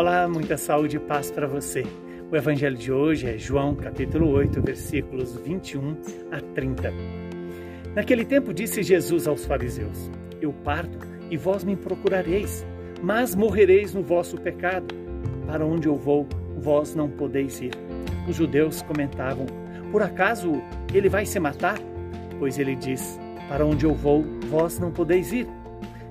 Olá, muita saúde e paz para você. O evangelho de hoje é João, capítulo 8, versículos 21 a 30. Naquele tempo disse Jesus aos fariseus: Eu parto e vós me procurareis, mas morrereis no vosso pecado. Para onde eu vou, vós não podeis ir. Os judeus comentavam: Por acaso ele vai se matar? Pois ele diz: Para onde eu vou, vós não podeis ir.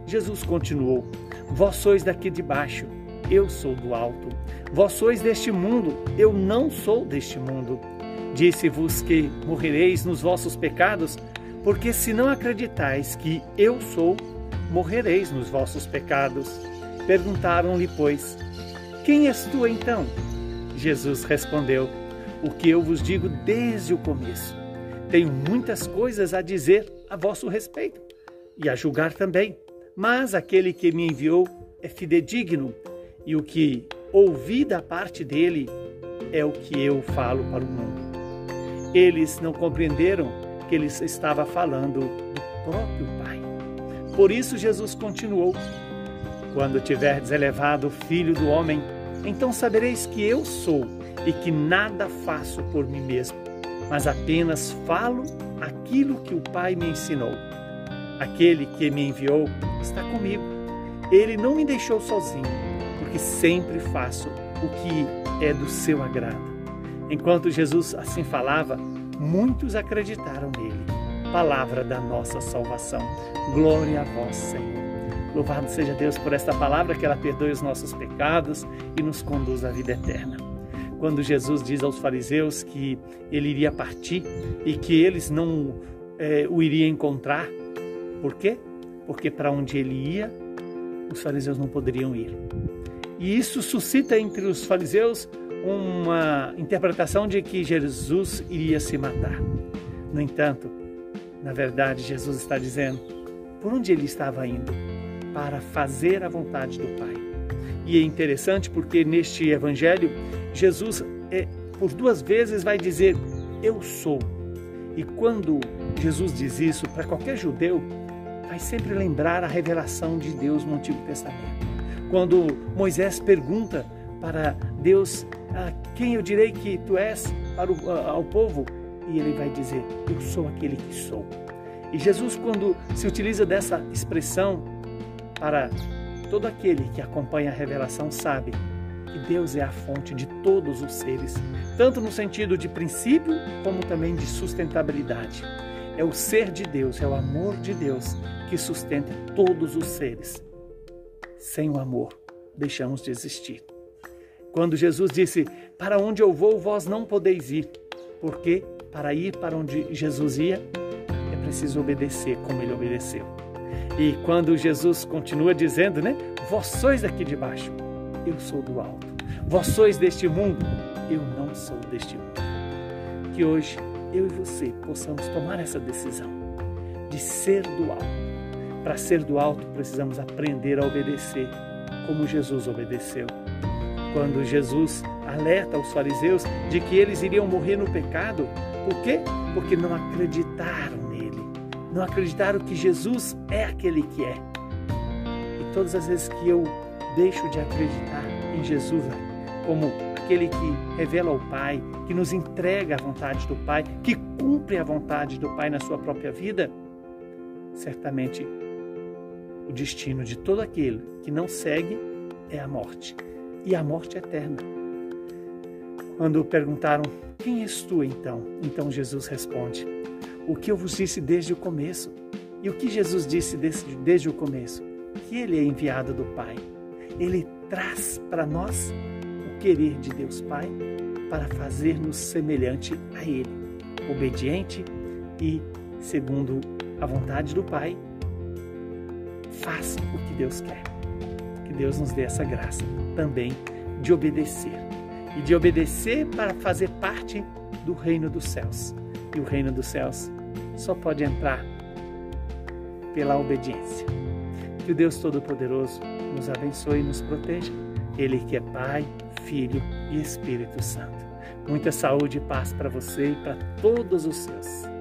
Jesus continuou: Vós sois daqui de baixo, eu sou do alto. Vós sois deste mundo, eu não sou deste mundo. Disse-vos que morrereis nos vossos pecados, porque se não acreditais que eu sou, morrereis nos vossos pecados. Perguntaram-lhe, pois, quem és tu então? Jesus respondeu, o que eu vos digo desde o começo. Tenho muitas coisas a dizer a vosso respeito e a julgar também mas aquele que me enviou é fidedigno, e o que ouvi da parte dele é o que eu falo para o mundo. Eles não compreenderam que ele estava falando do próprio Pai. Por isso Jesus continuou: Quando tiverdes elevado o Filho do Homem, então sabereis que eu sou e que nada faço por mim mesmo, mas apenas falo aquilo que o Pai me ensinou. Aquele que me enviou está comigo. Ele não me deixou sozinho, porque sempre faço o que é do seu agrado. Enquanto Jesus assim falava, muitos acreditaram nele. Palavra da nossa salvação. Glória a vós, Senhor. Louvado seja Deus por esta palavra, que ela perdoe os nossos pecados e nos conduz à vida eterna. Quando Jesus diz aos fariseus que ele iria partir e que eles não é, o iriam encontrar, por quê? Porque para onde ele ia, os fariseus não poderiam ir. E isso suscita entre os fariseus uma interpretação de que Jesus iria se matar. No entanto, na verdade, Jesus está dizendo por onde ele estava indo para fazer a vontade do Pai. E é interessante porque neste evangelho, Jesus é, por duas vezes vai dizer: Eu sou. E quando Jesus diz isso para qualquer judeu, vai sempre lembrar a revelação de Deus no Antigo Testamento. Quando Moisés pergunta para Deus ah, quem eu direi que tu és para o, ah, ao povo, e ele vai dizer: Eu sou aquele que sou. E Jesus, quando se utiliza dessa expressão para todo aquele que acompanha a revelação, sabe que Deus é a fonte de todos os seres, tanto no sentido de princípio como também de sustentabilidade. É o ser de Deus, é o amor de Deus que sustenta todos os seres. Sem o amor, deixamos de existir. Quando Jesus disse: Para onde eu vou, vós não podeis ir, porque para ir para onde Jesus ia, é preciso obedecer como ele obedeceu. E quando Jesus continua dizendo, né? Vós sois aqui de baixo, eu sou do alto. Vós sois deste mundo, eu não sou deste mundo. Que hoje eu e você possamos tomar essa decisão de ser do alto. Para ser do alto, precisamos aprender a obedecer como Jesus obedeceu. Quando Jesus alerta os fariseus de que eles iriam morrer no pecado, por quê? Porque não acreditaram nele, não acreditaram que Jesus é aquele que é. E todas as vezes que eu deixo de acreditar em Jesus como aquele que revela o Pai, que nos entrega a vontade do Pai, que cumpre a vontade do Pai na sua própria vida, certamente o destino de todo aquele que não segue é a morte, e a morte eterna. Quando perguntaram: Quem és tu então? Então Jesus responde: O que eu vos disse desde o começo. E o que Jesus disse desde, desde o começo? Que ele é enviado do Pai. Ele traz para nós querer de Deus Pai para fazer-nos semelhante a Ele, obediente e, segundo a vontade do Pai, faça o que Deus quer. Que Deus nos dê essa graça também de obedecer e de obedecer para fazer parte do reino dos céus. E o reino dos céus só pode entrar pela obediência. Que o Deus Todo-Poderoso nos abençoe e nos proteja. Ele que é Pai, Filho e Espírito Santo. Muita saúde e paz para você e para todos os seus.